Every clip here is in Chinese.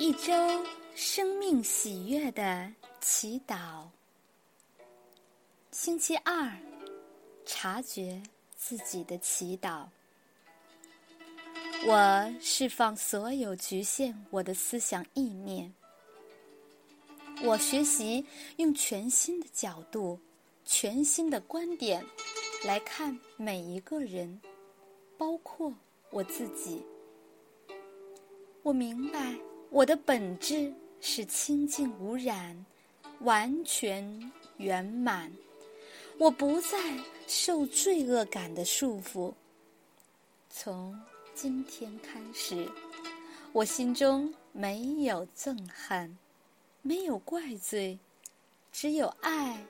一周生命喜悦的祈祷。星期二，察觉自己的祈祷。我释放所有局限我的思想意念。我学习用全新的角度、全新的观点来看每一个人，包括我自己。我明白我的本质是清净无染、完全圆满。我不再受罪恶感的束缚。从今天开始，我心中没有憎恨，没有怪罪，只有爱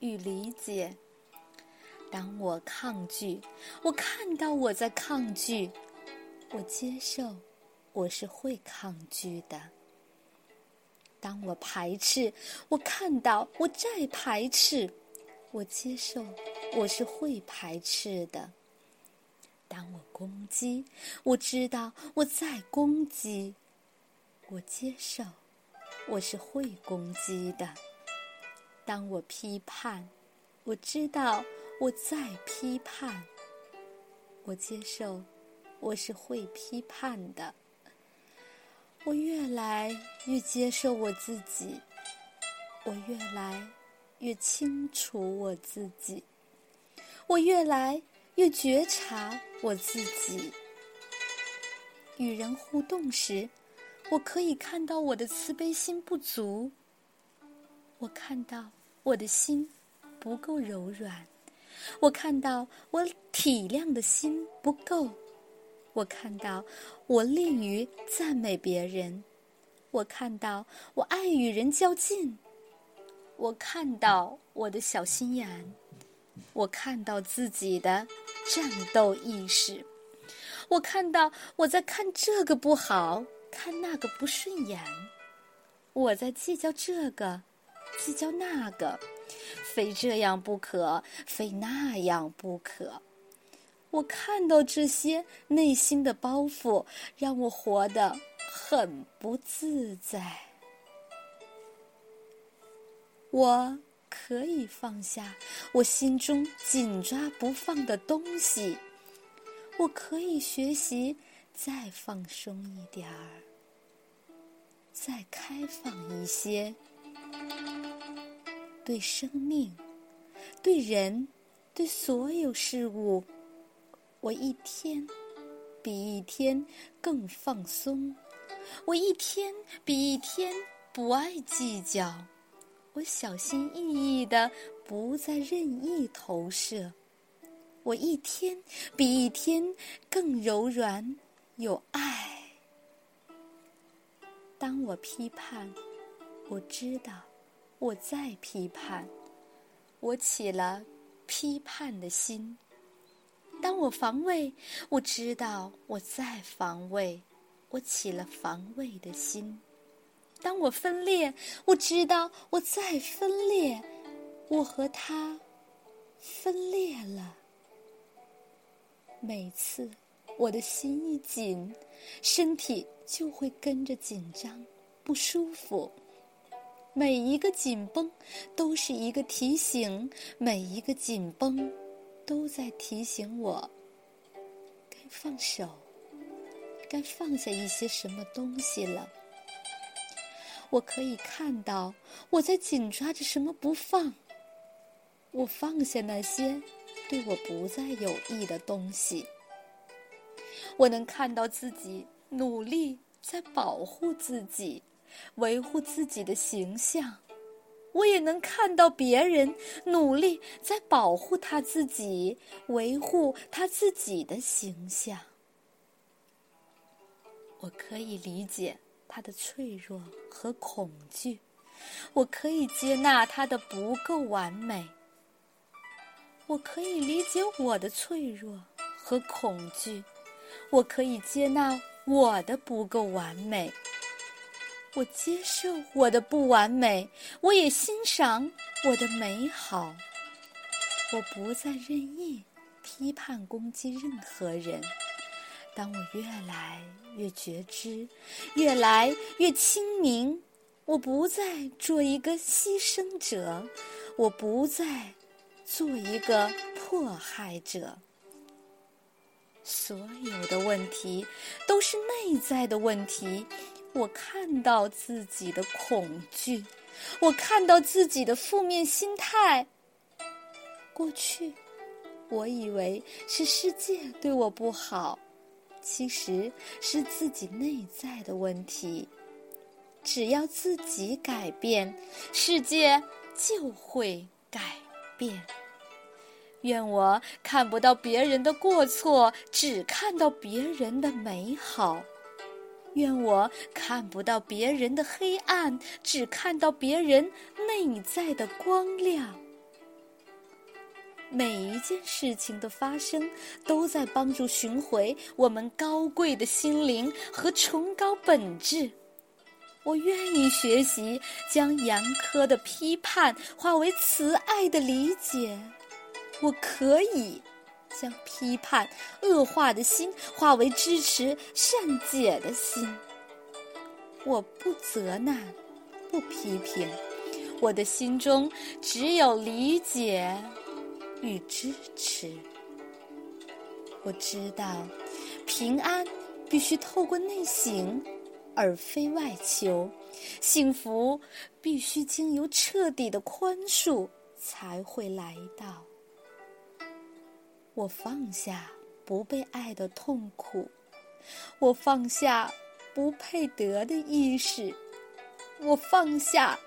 与理解。当我抗拒，我看到我在抗拒，我接受。我是会抗拒的。当我排斥，我看到我在排斥，我接受，我是会排斥的。当我攻击，我知道我在攻击，我接受，我是会攻击的。当我批判，我知道我在批判，我接受，我是会批判的。我越来越接受我自己，我越来越清楚我自己，我越来越觉察我自己。与人互动时，我可以看到我的慈悲心不足，我看到我的心不够柔软，我看到我体谅的心不够。我看到我利于赞美别人，我看到我爱与人较劲，我看到我的小心眼，我看到自己的战斗意识，我看到我在看这个不好，看那个不顺眼，我在计较这个，计较那个，非这样不可，非那样不可。我看到这些内心的包袱，让我活得很不自在。我可以放下我心中紧抓不放的东西，我可以学习再放松一点儿，再开放一些，对生命、对人、对所有事物。我一天比一天更放松，我一天比一天不爱计较，我小心翼翼的不再任意投射，我一天比一天更柔软有爱。当我批判，我知道我在批判，我起了批判的心。当我防卫，我知道我在防卫，我起了防卫的心；当我分裂，我知道我在分裂，我和他分裂了。每次我的心一紧，身体就会跟着紧张、不舒服。每一个紧绷都是一个提醒，每一个紧绷。都在提醒我，该放手，该放下一些什么东西了。我可以看到我在紧抓着什么不放，我放下那些对我不再有益的东西。我能看到自己努力在保护自己，维护自己的形象。我也能看到别人努力在保护他自己，维护他自己的形象。我可以理解他的脆弱和恐惧，我可以接纳他的不够完美。我可以理解我的脆弱和恐惧，我可以接纳我的不够完美。我接受我的不完美，我也欣赏我的美好。我不再任意批判攻击任何人，当我越来越觉知，越来越清明，我不再做一个牺牲者，我不再做一个迫害者。所有的问题都是内在的问题。我看到自己的恐惧，我看到自己的负面心态。过去，我以为是世界对我不好。其实是自己内在的问题，只要自己改变，世界就会改变。愿我看不到别人的过错，只看到别人的美好；愿我看不到别人的黑暗，只看到别人内在的光亮。每一件事情的发生，都在帮助寻回我们高贵的心灵和崇高本质。我愿意学习，将严苛的批判化为慈爱的理解。我可以将批判恶化的心化为支持善解的心。我不责难，不批评，我的心中只有理解。与支持，我知道，平安必须透过内省，而非外求；幸福必须经由彻底的宽恕才会来到。我放下不被爱的痛苦，我放下不配得的意识，我放下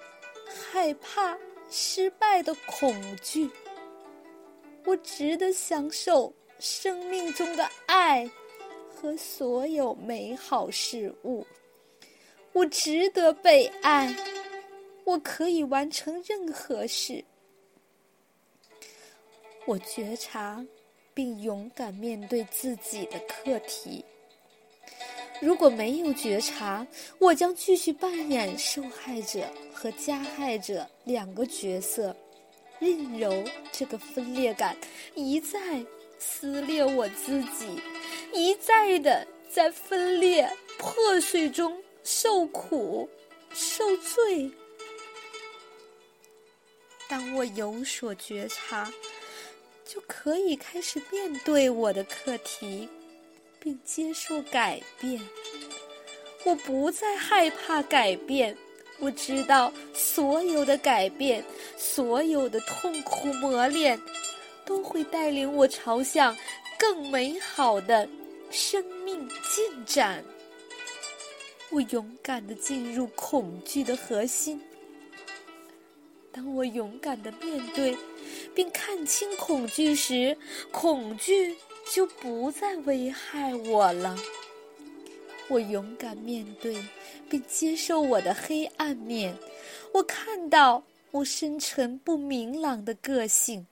害怕失败的恐惧。我值得享受生命中的爱和所有美好事物。我值得被爱。我可以完成任何事。我觉察并勇敢面对自己的课题。如果没有觉察，我将继续扮演受害者和加害者两个角色。任由这个分裂感一再撕裂我自己，一再的在分裂破碎中受苦受罪。当我有所觉察，就可以开始面对我的课题，并接受改变。我不再害怕改变。我知道，所有的改变，所有的痛苦磨练，都会带领我朝向更美好的生命进展。我勇敢的进入恐惧的核心。当我勇敢的面对，并看清恐惧时，恐惧就不再危害我了。我勇敢面对，并接受我的黑暗面。我看到我深沉不明朗的个性。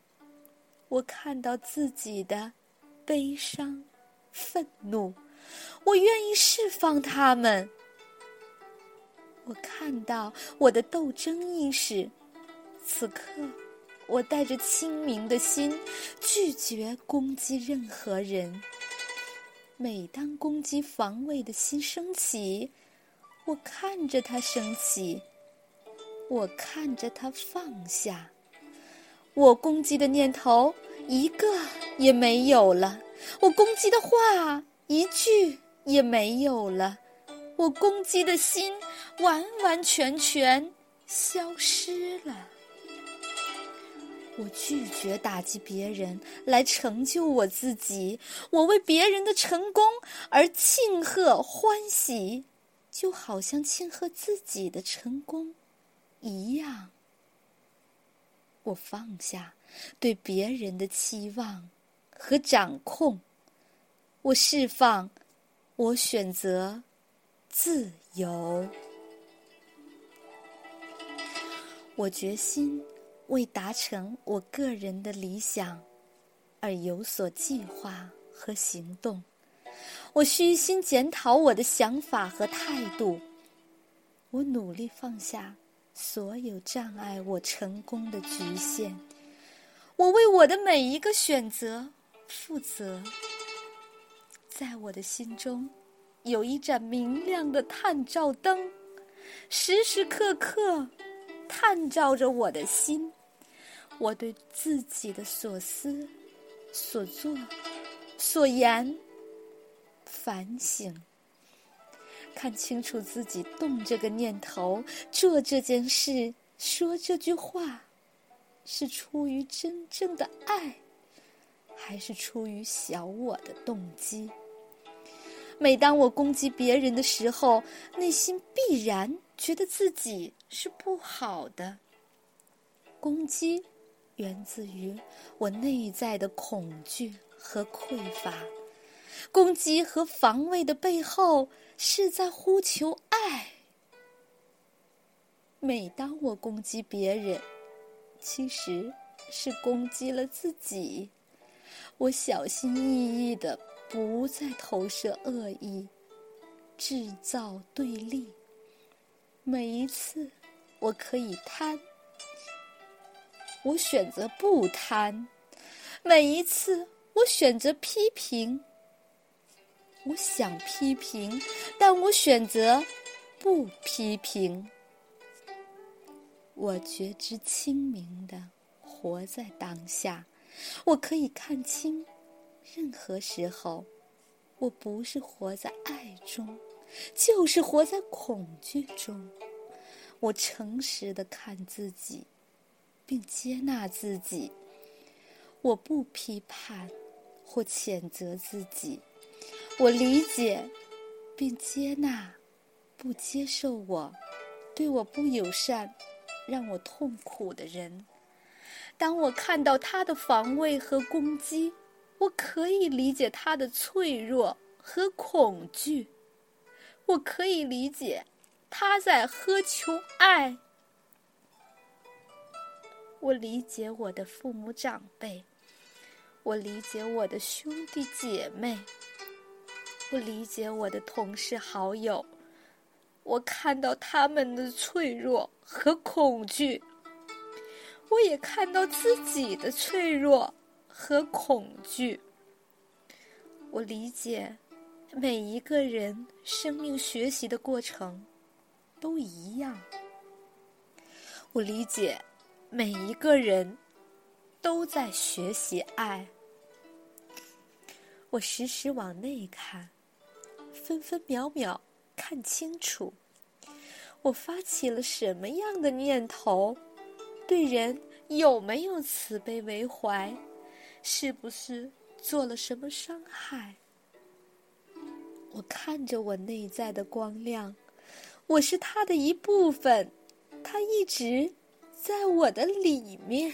我看到自己的悲伤、愤怒。我愿意释放他们。我看到我的斗争意识。此刻，我带着清明的心，拒绝攻击任何人。每当攻击防卫的心升起，我看着它升起，我看着它放下，我攻击的念头一个也没有了，我攻击的话一句也没有了，我攻击的心完完全全消失了。我拒绝打击别人来成就我自己，我为别人的成功而庆贺欢喜，就好像庆贺自己的成功一样。我放下对别人的期望和掌控，我释放，我选择自由，我决心。为达成我个人的理想而有所计划和行动，我虚心检讨我的想法和态度。我努力放下所有障碍我成功的局限。我为我的每一个选择负责。在我的心中，有一盏明亮的探照灯，时时刻刻探照着我的心。我对自己的所思、所作、所言反省，看清楚自己动这个念头、做这件事、说这句话，是出于真正的爱。还是出于小我的动机。每当我攻击别人的时候，内心必然觉得自己是不好的。攻击源自于我内在的恐惧和匮乏。攻击和防卫的背后是在呼求爱。每当我攻击别人，其实是攻击了自己。我小心翼翼的，不再投射恶意，制造对立。每一次，我可以贪，我选择不贪；每一次，我选择批评。我想批评，但我选择不批评。我觉知清明的活在当下。我可以看清，任何时候，我不是活在爱中，就是活在恐惧中。我诚实的看自己，并接纳自己。我不批判或谴责自己，我理解并接纳，不接受我，对我不友善，让我痛苦的人。当我看到他的防卫和攻击，我可以理解他的脆弱和恐惧，我可以理解他在苛求爱。我理解我的父母长辈，我理解我的兄弟姐妹，我理解我的同事好友，我看到他们的脆弱和恐惧。我也看到自己的脆弱和恐惧。我理解每一个人生命学习的过程都一样。我理解每一个人都在学习爱。我时时往内看，分分秒秒看清楚，我发起了什么样的念头。对人有没有慈悲为怀？是不是做了什么伤害？我看着我内在的光亮，我是他的一部分，他一直在我的里面。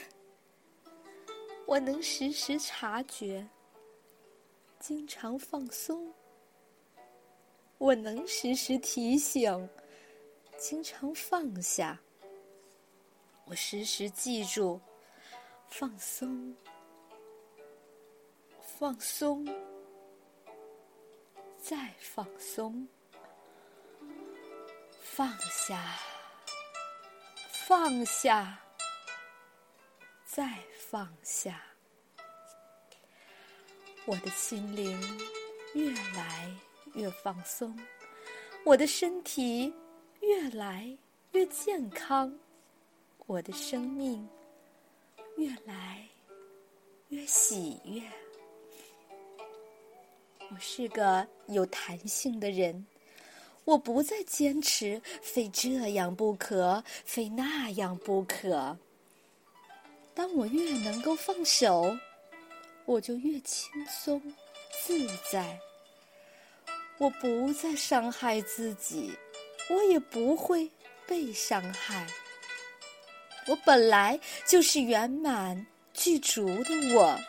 我能时时察觉，经常放松。我能时时提醒，经常放下。我时时记住，放松，放松，再放松，放下，放下，再放下。我的心灵越来越放松，我的身体越来越健康。我的生命越来越喜悦。我是个有弹性的人，我不再坚持非这样不可，非那样不可。当我越能够放手，我就越轻松自在。我不再伤害自己，我也不会被伤害。我本来就是圆满具足的我，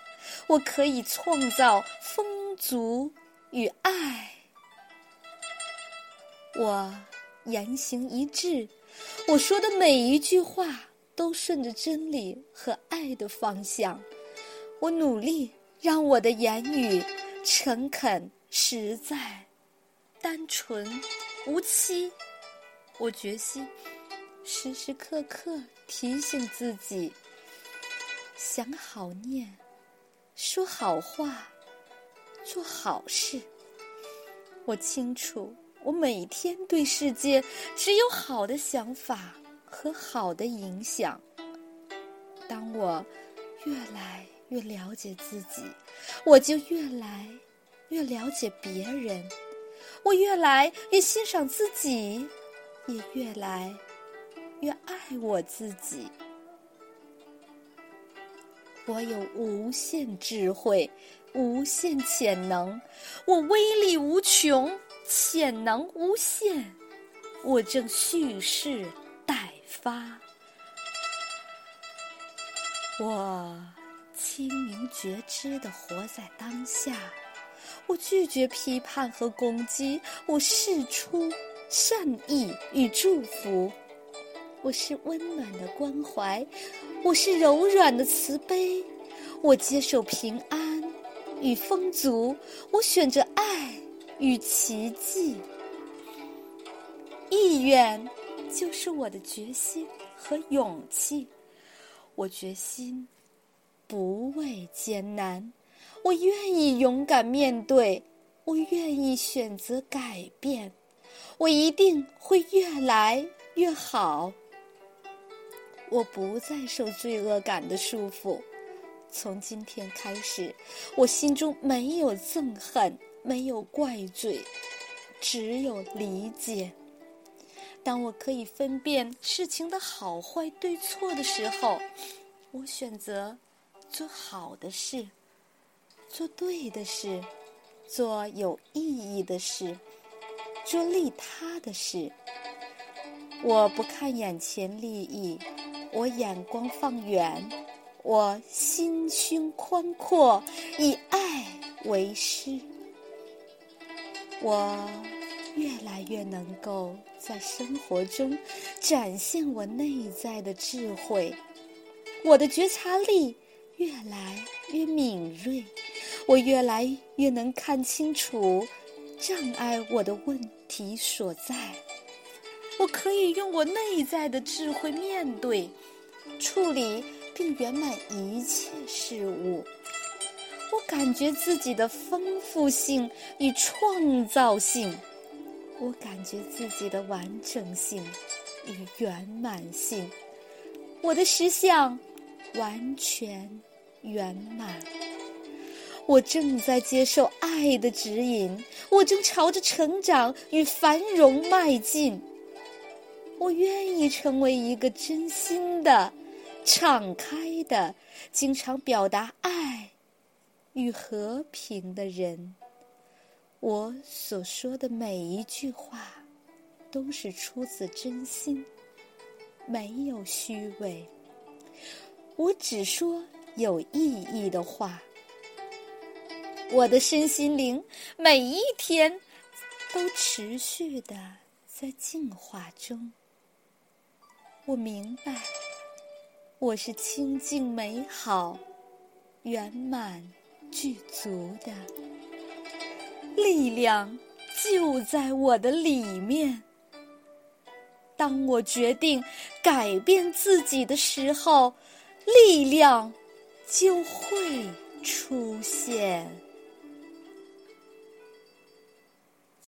我可以创造丰足与爱。我言行一致，我说的每一句话都顺着真理和爱的方向。我努力让我的言语诚恳、实在、单纯、无欺。我决心时时刻刻。提醒自己，想好念，说好话，做好事。我清楚，我每天对世界只有好的想法和好的影响。当我越来越了解自己，我就越来越了解别人。我越来越欣赏自己，也越来越爱我自己。我有无限智慧，无限潜能，我威力无穷，潜能无限，我正蓄势待发。我清明觉知的活在当下，我拒绝批判和攻击，我释出善意与祝福。我是温暖的关怀，我是柔软的慈悲，我接受平安与丰足，我选择爱与奇迹。意愿就是我的决心和勇气，我决心不畏艰难，我愿意勇敢面对，我愿意选择改变，我一定会越来越好。我不再受罪恶感的束缚，从今天开始，我心中没有憎恨，没有怪罪，只有理解。当我可以分辨事情的好坏对错的时候，我选择做好的事，做对的事，做有意义的事，做利他的事。我不看眼前利益。我眼光放远，我心胸宽阔，以爱为师。我越来越能够在生活中展现我内在的智慧，我的觉察力越来越敏锐，我越来越能看清楚障碍我的问题所在。我可以用我内在的智慧面对、处理并圆满一切事物。我感觉自己的丰富性与创造性，我感觉自己的完整性与圆满性。我的实相完全圆满。我正在接受爱的指引，我正朝着成长与繁荣迈进。我愿意成为一个真心的、敞开的、经常表达爱与和平的人。我所说的每一句话都是出自真心，没有虚伪。我只说有意义的话。我的身心灵每一天都持续的在进化中。我明白，我是清净美好、圆满具足的力量，就在我的里面。当我决定改变自己的时候，力量就会出现。